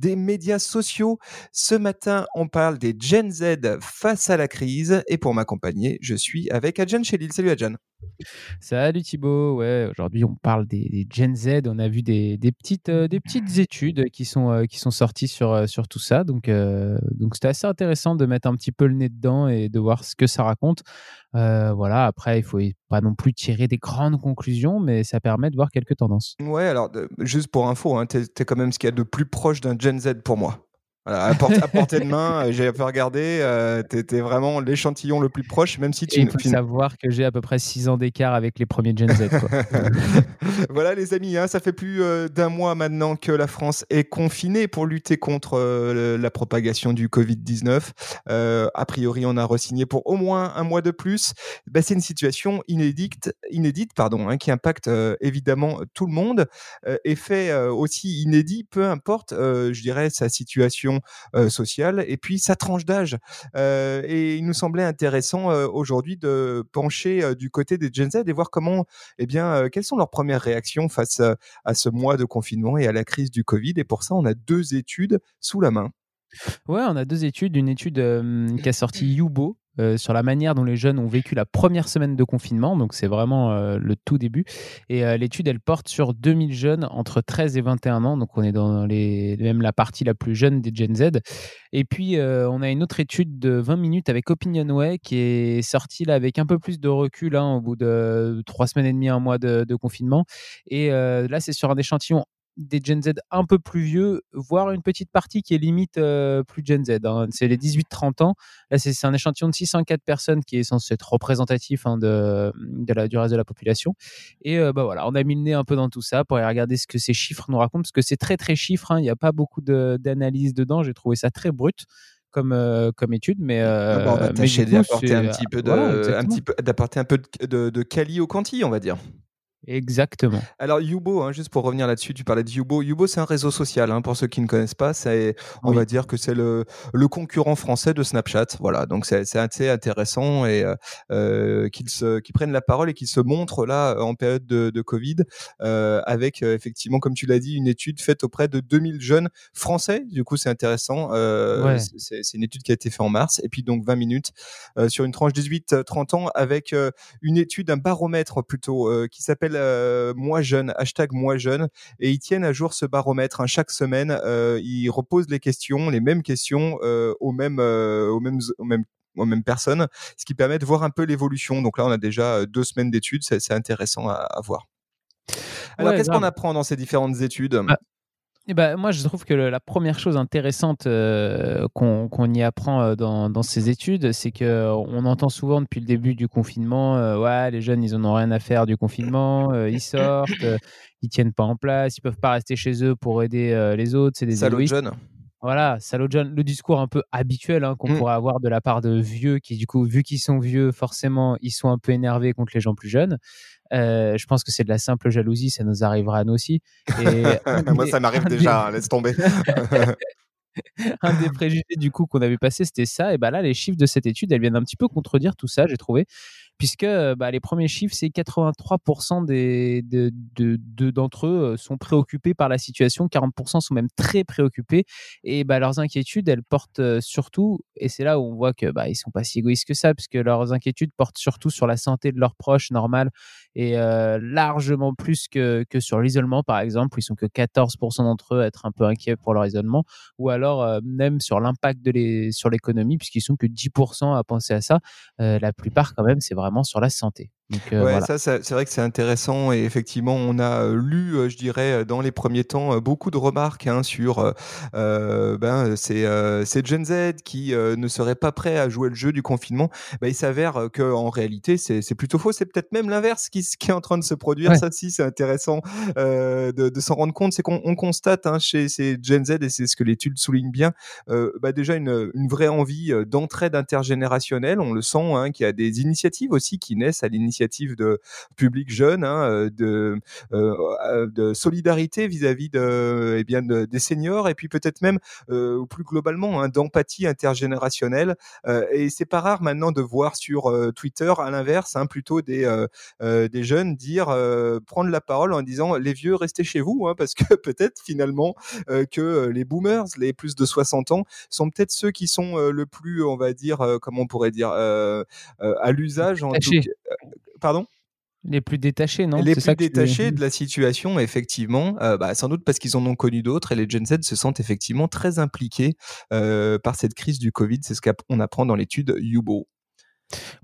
des médias sociaux. Ce matin, on parle des Gen Z face à la crise et pour m'accompagner, je suis avec Adjan Chelil. Salut Adjan. Salut Thibaut, ouais, aujourd'hui on parle des, Gen Z, on a vu des, petites, euh, des petites études qui sont, euh, qui sont sorties sur, euh, sur tout ça, donc donc c'était assez intéressant de mettre un petit peu le nez dedans et de voir ce que ça raconte. voilà, après il faut pas non plus tirer des grandes conclusions, mais ça permet de voir quelques tendances. Ouais, alors juste pour info, hein, tu es, quand même ce qu'il y a de plus proche d'un Gen Z pour moi à, portée, de main, euh, j'ai un peu regardé, euh, tu étais vraiment l'échantillon le plus proche, même si tu... Il faut savoir que j'ai à peu près 6 ans d'écart avec les premiers Gen Z. voilà les amis, hein, ça fait plus euh, d'un mois maintenant que la France est confinée pour lutter contre la propagation du Covid-19. a priori, on a resigné pour au moins un mois de plus. Bah, c'est une situation inédite, inédite pardon, hein, qui impacte évidemment tout le monde. effet aussi inédit, peu importe, je dirais, sa situation sociale et puis sa tranche d'âge. et il nous semblait intéressant aujourd'hui de pencher du côté des Gen Z et voir comment, eh bien, quelles sont leurs premières réactions face à ce mois de confinement et à la crise du Covid. Et pour ça, on a deux études sous la main. Ouais, on a deux études. Une étude qui a sorti Yubo, euh, sur la manière dont les jeunes ont vécu la première semaine de confinement. Donc, c'est vraiment euh, le tout début. Et euh, l'étude, elle porte sur 2000 jeunes entre 13 et 21 ans. Donc, on est dans les, même la partie la plus jeune des Gen Z. Et puis, on a une autre étude de 20 minutes avec Opinionway qui est sortie là avec un peu plus de recul hein, au bout de trois semaines et demie, un mois de, de confinement. Et là, c'est sur un échantillon des Gen Z un peu plus vieux, voire une petite partie qui est limite euh, plus Gen Z. Hein. C'est les 18-30 ans. Là, c'est un échantillon de 604 personnes qui est censé être représentatif hein, de, de, la, du reste de la population. Et euh, bah voilà, on a mis le nez un peu dans tout ça pour regarder ce que ces chiffres nous racontent, parce que c'est très très chiffre. Hein. Il n'y a pas beaucoup d'analyse dedans. J'ai trouvé ça très brut comme, euh, comme étude, mais, ah bah, on va tâcher d'apporter un petit peu de, un petit peu d'apporter un peu de, de, quali au quanti, on va dire. Exactement. Alors Yubo, hein, juste pour revenir là-dessus, tu parlais de Yubo. Yubo, c'est un réseau social. Hein, pour ceux qui ne connaissent pas, c'est, on va dire que c'est le, le, concurrent français de Snapchat. Voilà, donc c'est, assez intéressant et euh, euh, qu'ils se, qu'ils prennent la parole et qu'ils se montrent là en période de, de Covid, euh, avec euh, effectivement, comme tu l'as dit, une étude faite auprès de 2000 jeunes français. Du coup, c'est intéressant. Euh, c'est, c'est une étude qui a été faite en mars et puis donc 20 minutes euh, sur une tranche 18-30 ans avec une étude, un baromètre plutôt qui s'appelle euh, moi jeune, hashtag moi jeune, et ils tiennent à jour ce baromètre. Hein. Chaque semaine, euh, ils reposent les questions, les mêmes questions euh, aux mêmes, aux mêmes, aux mêmes aux mêmes personnes, ce qui permet de voir un peu l'évolution. Donc là, on a déjà deux semaines d'études, c'est intéressant à, voir. Alors, qu'est-ce qu'on apprend dans ces différentes études? Bah, eh ben, moi, je trouve que la première chose intéressante euh, qu'on y apprend euh, dans, ces études, c'est qu'on entend souvent depuis le début du confinement, euh, ouais, les jeunes, ils n'en ont rien à faire du confinement, ils sortent, ils tiennent pas en place, ils peuvent pas rester chez eux pour aider les autres, c'est des Salauds jeunes. Voilà, salaud jeunes, le discours un peu habituel hein, qu'on mmh. pourrait avoir de la part de vieux qui, du coup, vu qu'ils sont vieux, forcément, ils sont un peu énervés contre les gens plus jeunes. Euh, je pense que c'est de la simple jalousie, ça nous arrivera à nous aussi. Et Moi, ça m'arrive déjà, hein, laisse tomber. un des préjugés du coup qu'on avait passé, c'était ça. Et bah là, les chiffres de cette étude, elles viennent un petit peu contredire tout ça, j'ai trouvé. Puisque euh, bah, les premiers chiffres, c'est 83% des, de, de, d'entre eux euh, sont préoccupés par la situation, 40% sont même très préoccupés, et bah, leurs inquiétudes, elles portent euh, surtout, et c'est là où on voit que bah, ils sont pas si égoïstes que ça, puisque leurs inquiétudes portent surtout sur la santé de leurs proches, normal, et largement plus que, que sur l'isolement, par exemple, où ils sont que 14% d'entre eux à être un peu inquiets pour leur isolement, ou alors même sur l'impact sur l'économie, puisqu'ils sont que 10% à penser à ça. la plupart, quand même, c'est vraiment sur la santé. Euh, ouais, ça, c'est vrai que c'est intéressant et effectivement, on a euh, lu, euh, je dirais, dans les premiers temps, beaucoup de remarques hein, sur ben, ces, ces, Gen Z qui ne seraient pas prêts à jouer le jeu du confinement. Ben, il s'avère qu'en réalité, c'est plutôt faux. C'est peut-être même l'inverse qui, qui, est en train de se produire. Ça, aussi, c'est intéressant de, de s'en rendre compte. C'est qu'on constate hein, chez ces Gen Z, et c'est ce que l'étude souligne bien, ben, déjà une, une, vraie envie d'entraide intergénérationnelle. On le sent, hein, qu'il y a des initiatives aussi qui naissent à l'initiative de public jeune, hein, de, de solidarité vis-à-vis de, eh bien, des seniors, et puis peut-être même plus globalement hein, d'empathie intergénérationnelle. et c'est pas rare maintenant de voir sur Twitter, à l'inverse, hein, plutôt des des jeunes dire prendre la parole en disant les vieux restez chez vous, parce que peut-être finalement que les boomers, les plus de 60 ans, sont peut-être ceux qui sont le plus, on va dire, comment on pourrait dire, à l'usage en tout Pardon? Les plus détachés, non? Les plus détachés de la situation, effectivement, bah, sans doute parce qu'ils en ont connu d'autres, et les Gen Z se sentent effectivement très impliqués par cette crise du Covid. C'est ce qu'on apprend dans l'étude Yubo.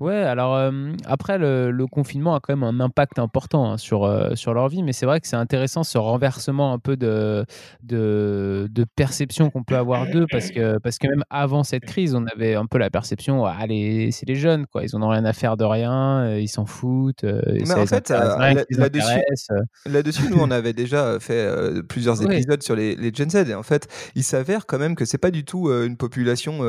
Ouais, alors après, le, confinement a quand même un impact important hein, sur, sur leur vie, mais c'est vrai que c'est intéressant ce renversement un peu de, de, de perception qu'on peut avoir d'eux, parce que, parce que même avant cette crise, on avait un peu la perception, allez, c'est les jeunes, quoi, ils n'ont rien à faire de rien, ils s'en foutent. mais en fait, là-dessus, nous, on avait déjà fait plusieurs épisodes sur les, les, Gen Z, et en fait, il s'avère quand même que c'est pas du tout une population.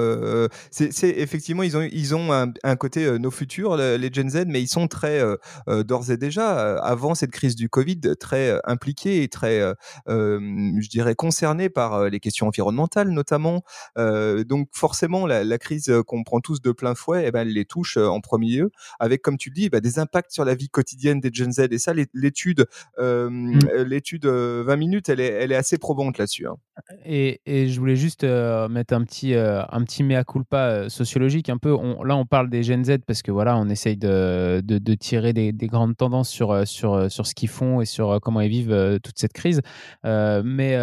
c'est effectivement, ils ont, ils ont un, un côté euh, nos futurs, les Gen Z, mais ils sont très, euh, euh, d'ores et déjà, avant cette crise du Covid, très impliqués et très, je dirais, concernés par les questions environnementales notamment. donc forcément, la, crise qu'on prend tous de plein fouet, eh ben, elle les touche en premier lieu, avec, comme tu le dis, bah, des impacts sur la vie quotidienne des Gen Z. Et ça, l'étude, mmh. l'étude 20 minutes, elle est, elle est assez probante là-dessus. Hein. Et, et, je voulais juste mettre un petit, un petit mea culpa sociologique un peu. On, là, on parle des Gen Z parce que voilà, on essaye de, de, tirer des, grandes tendances sur, euh, sur, euh, sur ce qu'ils font et sur euh, comment ils vivent toute cette crise. mais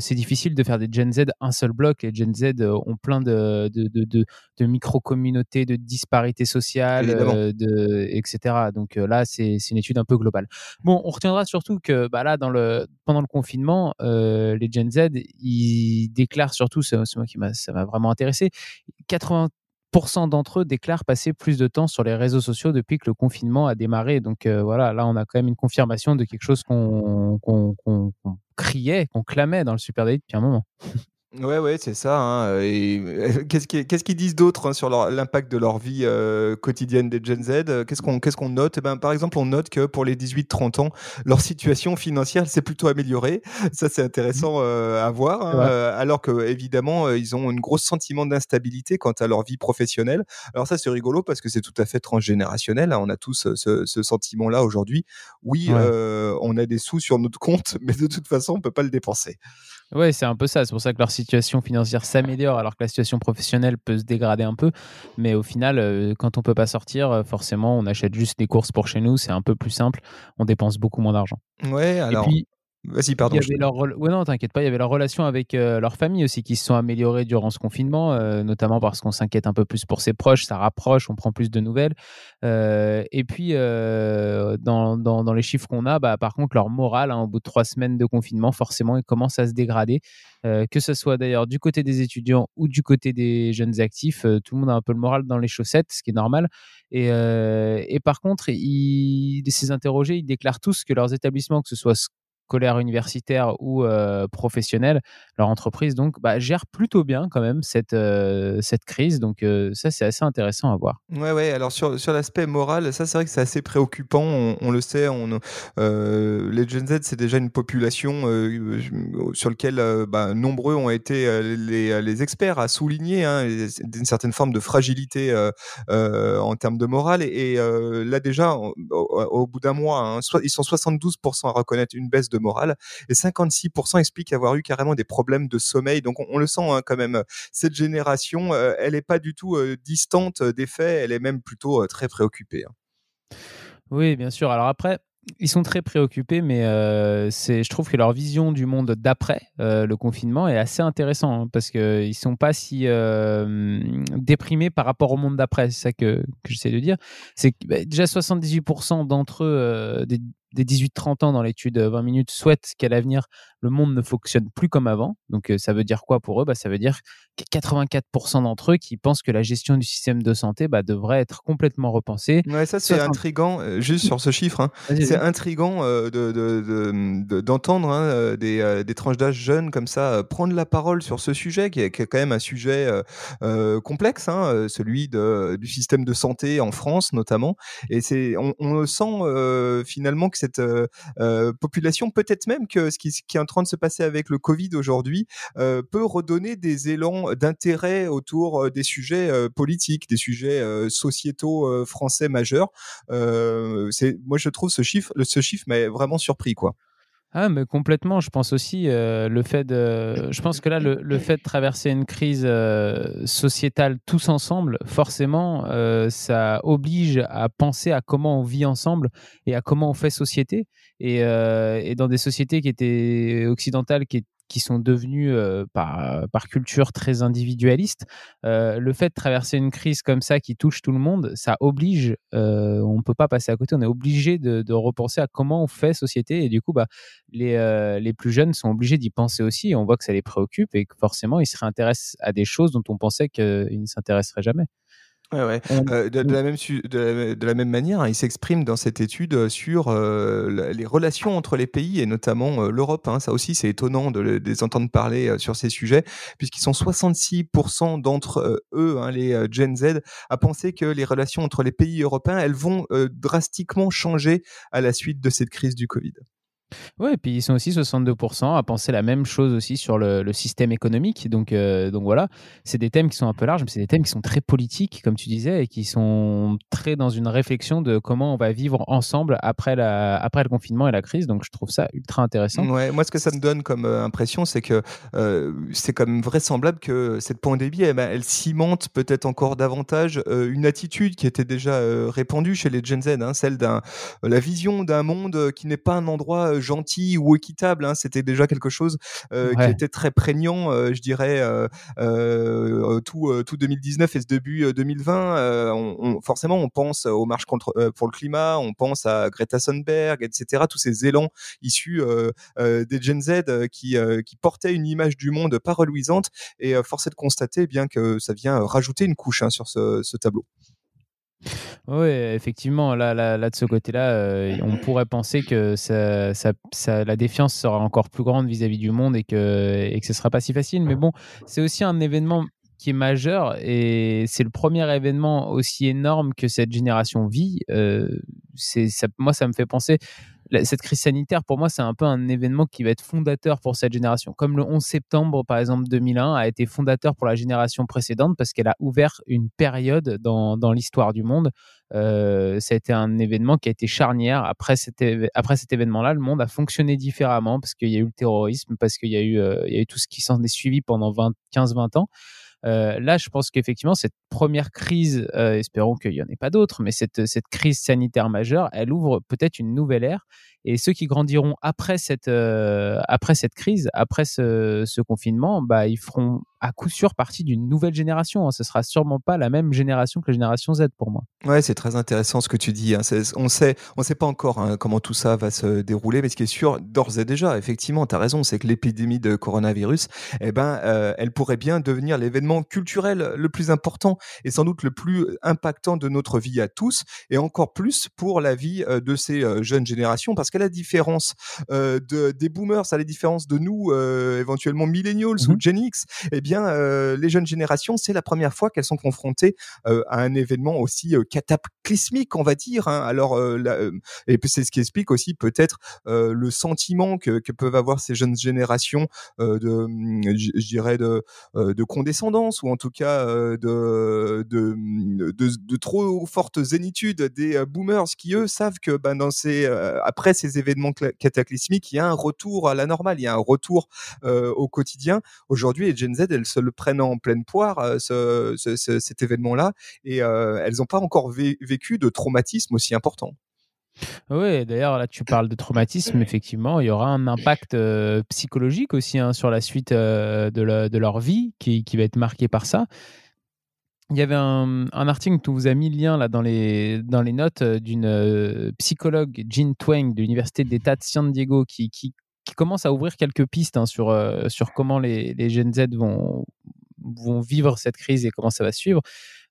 c'est difficile de faire des Gen Z un seul bloc. Les Gen Z ont plein de, de, de, de micro-communautés, de disparités sociales, de, etc. Donc là, c'est une étude un peu globale. Bon, on retiendra surtout que bah, là, dans le, pendant le confinement, les Gen Z, ils déclarent surtout, c'est moi qui ça m'a vraiment intéressé, 80 d'entre eux déclarent passer plus de temps sur les réseaux sociaux depuis que le confinement a démarré. Donc euh, voilà, là, on a quand même une confirmation de quelque chose qu'on criait, qu'on clamait dans le Super depuis un moment. Ouais, ouais, c'est ça. Hein, et qu'est-ce qu'ils disent d'autre hein, sur l'impact de leur vie euh, quotidienne des Gen Z Qu'est-ce qu'on qu'est-ce qu'on note? Eh ben, Par exemple, on note que pour les 18-30 ans, leur situation financière s'est plutôt améliorée. Ça, c'est intéressant euh, à voir. Hein, euh, alors que évidemment, ils ont un gros sentiment d'instabilité quant à leur vie professionnelle. Alors ça, c'est rigolo parce que c'est tout à fait transgénérationnel. On a tous ce, ce sentiment-là aujourd'hui. Oui, on a des sous sur notre compte, mais de toute façon, on peut pas le dépenser. Oui, c'est un peu ça. C'est pour ça que leur situation financière s'améliore alors que la situation professionnelle peut se dégrader un peu. Mais au final, euh, quand on peut pas sortir, euh, forcément, on achète juste des courses pour chez nous. C'est un peu plus simple. On dépense beaucoup moins d'argent. Ouais, alors. Vas-y, pardon. Il y avait leur... ouais, non, t'inquiète pas. Il y avait leur relation avec euh, leur famille aussi qui se sont améliorées durant ce confinement, euh, notamment parce qu'on s'inquiète un peu plus pour ses proches, ça rapproche, on prend plus de nouvelles. Euh, et puis, dans, dans, dans, les chiffres qu'on a, bah, par contre, leur morale, hein, au bout de trois semaines de confinement, forcément, il commence à se dégrader. que ce soit d'ailleurs du côté des étudiants ou du côté des jeunes actifs, tout le monde a un peu le moral dans les chaussettes, ce qui est normal. Et, et par contre, ils, ces interrogés, ils déclarent tous que leurs établissements, que ce soit scolaire universitaire ou professionnelle, leur entreprise donc bah, gère plutôt bien quand même cette, cette crise. Donc ça, c'est assez intéressant à voir. Ouais, ouais. Alors sur, sur l'aspect moral, ça, c'est vrai que c'est assez préoccupant. On, le sait. On, les Gen Z, c'est déjà une population sur laquelle bah, nombreux ont été les, les, experts à souligner hein, une certaine forme de fragilité en termes de morale. Et, là déjà, au, bout d'un mois, hein, ils sont 72% à reconnaître une baisse de morale. Et 56% expliquent avoir eu carrément des problèmes de sommeil. Donc on, le sent hein, quand même. Cette génération, euh, elle n'est pas du tout euh, distante des faits. Elle est même plutôt euh, très préoccupée. Hein. Oui, bien sûr. Alors après, ils sont très préoccupés, mais c'est, je trouve que leur vision du monde d'après le confinement est assez intéressant hein, parce qu'ils ne sont pas si déprimés par rapport au monde d'après. C'est ça que, que j'essaie de dire. C'est bah, déjà 78% d'entre eux, des, des 18-30 ans dans l'étude 20 minutes souhaitent qu'à l'avenir, le monde ne fonctionne plus comme avant. Donc, ça veut dire quoi pour eux? Bah, Ça veut dire que 84% d'entre eux qui pensent que la gestion du système de santé bah, devrait être complètement repensée. Ouais, ça, c'est intriguant, juste sur ce chiffre. Hein. C'est intriguant de, d'entendre hein, des, des, tranches d'âge jeunes comme ça prendre la parole sur ce sujet qui est, qui est quand même un sujet complexe, hein, celui de, du système de santé en France notamment. Et on, on sent finalement que cette population, peut-être même que ce qui, est en train de se passer avec le Covid aujourd'hui, peut redonner des élans d'intérêt autour des sujets politiques, des sujets sociétaux français majeurs. moi, je trouve ce chiffre, ce chiffre m'a vraiment surpris, quoi. Ah, mais complètement. Je pense aussi le fait de. Je pense que là, le, fait de traverser une crise sociétale tous ensemble, forcément, ça oblige à penser à comment on vit ensemble et à comment on fait société. Et, et dans des sociétés qui étaient occidentales, qui, sont devenus par, par culture très individualistes, le fait de traverser une crise comme ça qui touche tout le monde, ça oblige, on ne peut pas passer à côté, on est obligé de, repenser à comment on fait société. Et du coup, bah, les, plus jeunes sont obligés d'y penser aussi. On voit que ça les préoccupe et que forcément, ils se réintéressent à des choses dont on pensait qu'ils ne s'intéresseraient jamais. Ouais, ouais. Euh, de, la même, de, la, même manière, hein, il s'exprime dans cette étude euh, sur euh, les relations entre les pays et notamment l'Europe. Hein. Ça aussi, c'est étonnant de, les entendre parler sur ces sujets, puisqu'ils sont 66% d'entre eux, hein, les Gen Z, à penser que les relations entre les pays européens, elles vont drastiquement changer à la suite de cette crise du Covid. Oui, et puis ils sont aussi 62% à penser la même chose aussi sur le, système économique. Donc, euh, donc voilà, c'est des thèmes qui sont un peu larges, mais c'est des thèmes qui sont très politiques, comme tu disais, et qui sont très dans une réflexion de comment on va vivre ensemble après, la, après le confinement et la crise. Donc je trouve ça ultra intéressant. Ouais, moi, ce que ça me donne comme euh, impression, c'est que euh, c'est comme vraisemblable que cette pandémie, eh ben, elle cimente peut-être encore davantage une attitude qui était déjà répandue chez les Gen Z, hein, celle d'un la vision d'un monde qui n'est pas un endroit gentil ou équitable. Hein. C'était déjà quelque chose euh, qui était très prégnant, euh, je dirais, euh, tout, tout 2019 et ce début 2020. On, forcément, on pense aux marches contre, pour le climat, on pense à Greta Thunberg, etc. Tous ces élans issus des Gen Z qui, qui portaient une image du monde pas reluisante. Et force est de constater eh bien que ça vient rajouter une couche hein, sur ce, ce tableau. Oui, effectivement, là, là, de ce côté-là, euh, on pourrait penser que ça, ça, la défiance sera encore plus grande vis-à-vis du monde et que, et que ce ne sera pas si facile. Mais bon, c'est aussi un événement qui est majeur et c'est le premier événement aussi énorme que cette génération vit. Euh, moi, ça me fait penser cette crise sanitaire, pour moi, c'est un peu un événement qui va être fondateur pour cette génération. Comme le 11 septembre, par exemple, 2001 a été fondateur pour la génération précédente parce qu'elle a ouvert une période dans, dans l'histoire du monde. Euh, ça a été un événement qui a été charnière. Après cet, après cet événement-là, le monde a fonctionné différemment parce qu'il y a eu le terrorisme, parce qu'il y, eu, euh, y a eu tout ce qui s'en est suivi pendant 15-20 ans. Euh, là, je pense qu'effectivement, cette première crise, euh, espérons qu'il n'y en ait pas d'autres, mais cette, cette crise sanitaire majeure, elle ouvre peut-être une nouvelle ère. Et ceux qui grandiront après cette, euh, après cette crise, après ce, confinement, bah, ils feront à coup sûr partie d'une nouvelle génération. Hein. Ce sera sûrement pas la même génération que la génération Z pour moi. Ouais, c'est très intéressant ce que tu dis. Hein. On sait, on sait pas encore hein, comment tout ça va se dérouler, mais ce qui est sûr d'ores et déjà, effectivement, tu as raison, c'est que l'épidémie de coronavirus, eh ben, elle pourrait bien devenir l'événement culturel le plus important et sans doute le plus impactant de notre vie à tous, et encore plus pour la vie euh, de ces euh, jeunes générations, parce qu'à la différence de, des boomers, à la différence de nous, éventuellement millennials ou mmh Gen X, eh bien, euh, les jeunes générations, c'est la première fois qu'elles sont confrontées euh, à un événement aussi euh, cataclysmique, on va dire. Hein. Alors, et c'est ce qui explique aussi peut-être le sentiment que, peuvent avoir ces jeunes générations de, je dirais, de, de condescendance ou en tout cas de, de, trop fortes zénitudes des boomers qui eux savent que ben, dans ces, après ces événements cataclysmiques, il y a un retour à la normale, il y a un retour au quotidien. Aujourd'hui, les Gen Z, elles se le prennent en pleine poire, euh, ce, cet événement-là, et euh, elles n'ont pas encore vécu de traumatisme aussi important. Oui, d'ailleurs, là, tu parles de traumatisme. Effectivement, il y aura un impact euh, psychologique aussi hein, sur la suite de, de, leur vie qui, va être marqué par ça. Il y avait un, article que vous a mis le lien là, dans, les, notes d'une psychologue, Jean Twang, de l'Université d'État de San Diego, qui, commence à ouvrir quelques pistes hein, sur, euh, comment les, les Gen Z vont vivre cette crise et comment ça va suivre.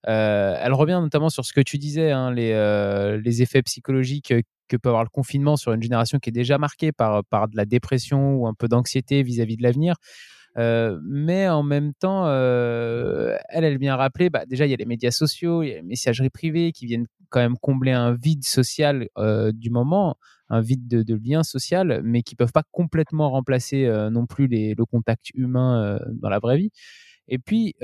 Euh, elle revient notamment sur ce que tu disais, hein, les, euh, les effets psychologiques que peut avoir le confinement sur une génération qui est déjà marquée par, de la dépression ou un peu d'anxiété vis-à-vis de l'avenir. Euh, mais en même temps, euh, elle, vient rappeler, bah, déjà, il y a les médias sociaux, il y a les messageries privées qui viennent quand même combler un vide social euh, du moment, un vide de, lien social, mais qui peuvent pas complètement remplacer non plus le contact humain dans la vraie vie. Et puis,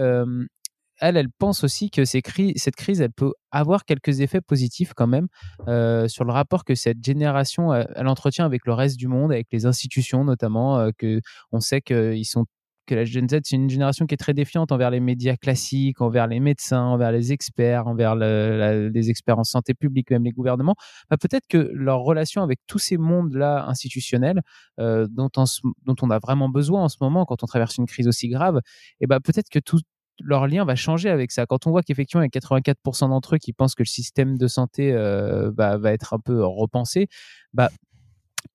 elle, elle pense aussi que cette crise, elle peut avoir quelques effets positifs quand même euh, sur le rapport que cette génération, entretient avec le reste du monde, avec les institutions notamment. Euh, que on sait qu'ils sont que la Gen Z, c'est une génération qui est très défiante envers les médias classiques, envers les médecins, envers les experts, envers les experts en santé publique, même les gouvernements. Bah, peut-être que leur relation avec tous ces mondes-là institutionnels, euh, dont, on, dont on a vraiment besoin en ce moment quand on traverse une crise aussi grave, et bah, peut-être que tout, leur lien va changer avec ça. Quand on voit qu'effectivement, il y a 84% d'entre eux qui pensent que le système de santé euh, va être un peu repensé, bah,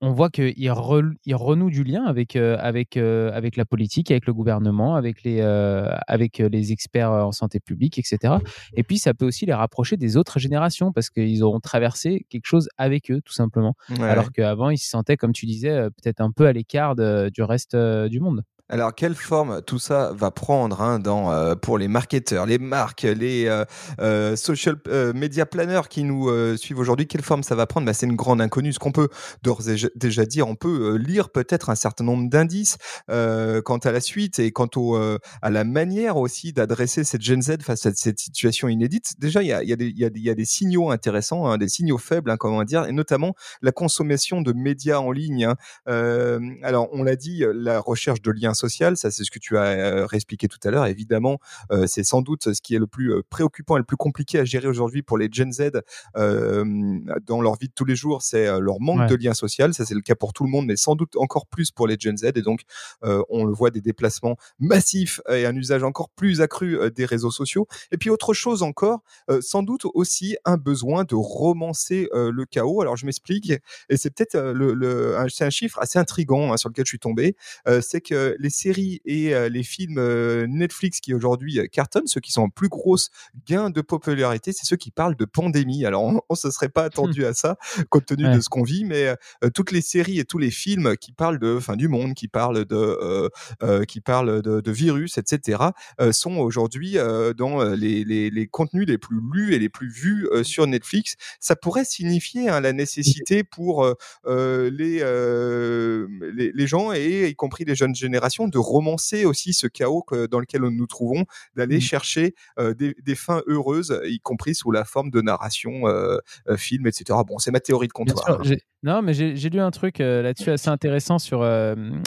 on voit qu'ils renouent du lien avec, euh, avec, euh, avec la politique, avec le gouvernement, avec les, avec les experts en santé publique, etc. Et puis, ça peut aussi les rapprocher des autres générations parce qu'ils auront traversé quelque chose avec eux, tout simplement. Alors qu'avant, ils se sentaient, comme tu disais, peut-être un peu à l'écart du reste du monde. Alors, quelle forme tout ça va prendre hein, dans, euh, pour les marketeurs, les marques, les euh, euh, social media planners qui nous suivent aujourd'hui Quelle forme ça va prendre? Bah, C'est une grande inconnue. Ce qu'on peut d'ores et déjà dire, on peut lire peut-être un certain nombre d'indices quant à la suite et quant au, à la manière aussi d'adresser cette Gen Z face à cette situation inédite. Déjà, il y a, y, a y, y a, des signaux intéressants, hein, des signaux faibles, hein, comment dire, et notamment la consommation de médias en ligne. Hein. alors, on l'a dit, la recherche de liens social, ça c'est ce que tu as euh, réexpliqué tout à l'heure. Évidemment, euh, c'est sans doute ce qui est le plus euh, préoccupant et le plus compliqué à gérer aujourd'hui pour les Gen Z dans leur vie de tous les jours, c'est leur manque de lien social. Ça c'est le cas pour tout le monde, mais sans doute encore plus pour les Gen Z. Et donc, on le voit des déplacements massifs et un usage encore plus accru des réseaux sociaux. Et puis autre chose encore, sans doute aussi un besoin de romancer le chaos. Alors je m'explique, et c'est peut-être le, un, un, chiffre assez intrigant hein, sur lequel je suis tombé, c'est que les les séries et les films Netflix qui aujourd'hui cartonnent, ceux qui sont en plus grosse gain de popularité, c'est ceux qui parlent de pandémie. Alors, on ne se serait pas attendu à ça, compte tenu de ce qu'on vit, mais toutes les séries et tous les films qui parlent de fin du monde, qui parlent de, qui parlent de, virus, etc., sont aujourd'hui dans les, les, les, contenus les plus lus et les plus vus sur Netflix. Ça pourrait signifier hein, la nécessité pour les, les, les gens et y compris les jeunes générations de romancer aussi ce chaos dans lequel nous nous trouvons, d'aller mmh. chercher des, fins heureuses, y compris sous la forme de narration, film, etc. Bon, c'est ma théorie de comptoir. Hein. non, mais j'ai lu un truc là-dessus assez intéressant sur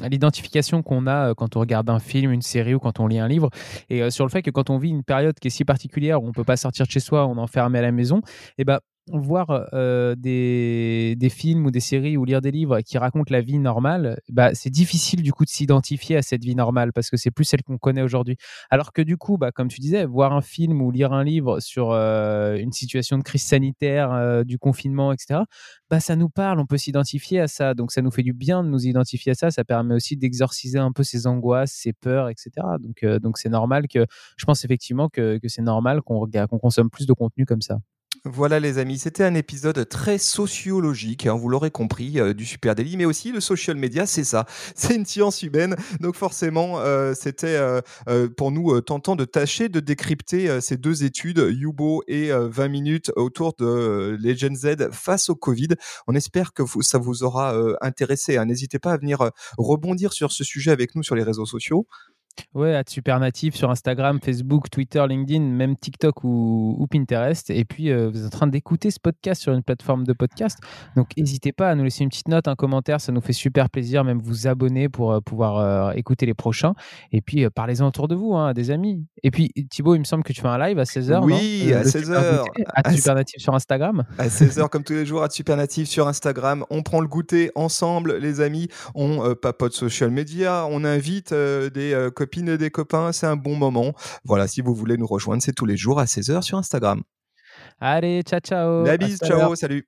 l'identification qu'on a quand on regarde un film, une série ou quand on lit un livre, et sur le fait que quand on vit une période qui est si particulière où on peut pas sortir de chez soi, on est enfermé à la maison, et ben voir des, films ou des séries ou lire des livres qui racontent la vie normale, bah, c'est difficile du coup de s'identifier à cette vie normale parce que c'est plus celle qu'on connaît aujourd'hui. Alors que du coup, bah, comme tu disais, voir un film ou lire un livre sur une situation de crise sanitaire, du confinement, etc., bah, ça nous parle, on peut s'identifier à ça. Donc ça nous fait du bien de nous identifier à ça. Ça permet aussi d'exorciser un peu ses angoisses, ses peurs, etc. Donc c'est normal que, je pense effectivement que, que c'est normal qu'on qu'on consomme plus de contenu comme ça. Voilà les amis, c'était un épisode très sociologique, hein, vous l'aurez compris, euh, du Super Daily, mais aussi le social media, c'est ça, c'est une science humaine, donc forcément euh, c'était euh, pour nous tentant de tâcher de décrypter ces deux études, Yubo et 20 minutes autour de les Gen Z face au Covid. On espère que ça vous aura intéressé, hein. n'hésitez pas à venir rebondir sur ce sujet avec nous sur les réseaux sociaux. Ouais, à Supernatif sur Instagram, Facebook, Twitter, LinkedIn, même TikTok ou, Pinterest. Et puis, euh, vous êtes en train d'écouter ce podcast sur une plateforme de podcast. Donc, n'hésitez pas à nous laisser une petite note, un commentaire. Ça nous fait super plaisir. Même vous abonner pour euh, pouvoir euh, écouter les prochains. Et puis, parlez-en autour de vous, hein, à des amis. Et puis, Thibaut, il me semble que tu fais un live à 16h. Oui, à 16h. À Supernatif sur Instagram? À 16h, comme tous les jours, à Supernatif sur Instagram. On prend le goûter ensemble, les amis. On papote social media. On invite des copines et des copains, c'est un bon moment. Voilà, si vous voulez nous rejoindre, c'est tous les jours à 16h sur Instagram. Allez, ciao, ciao. La bise, ciao, salut.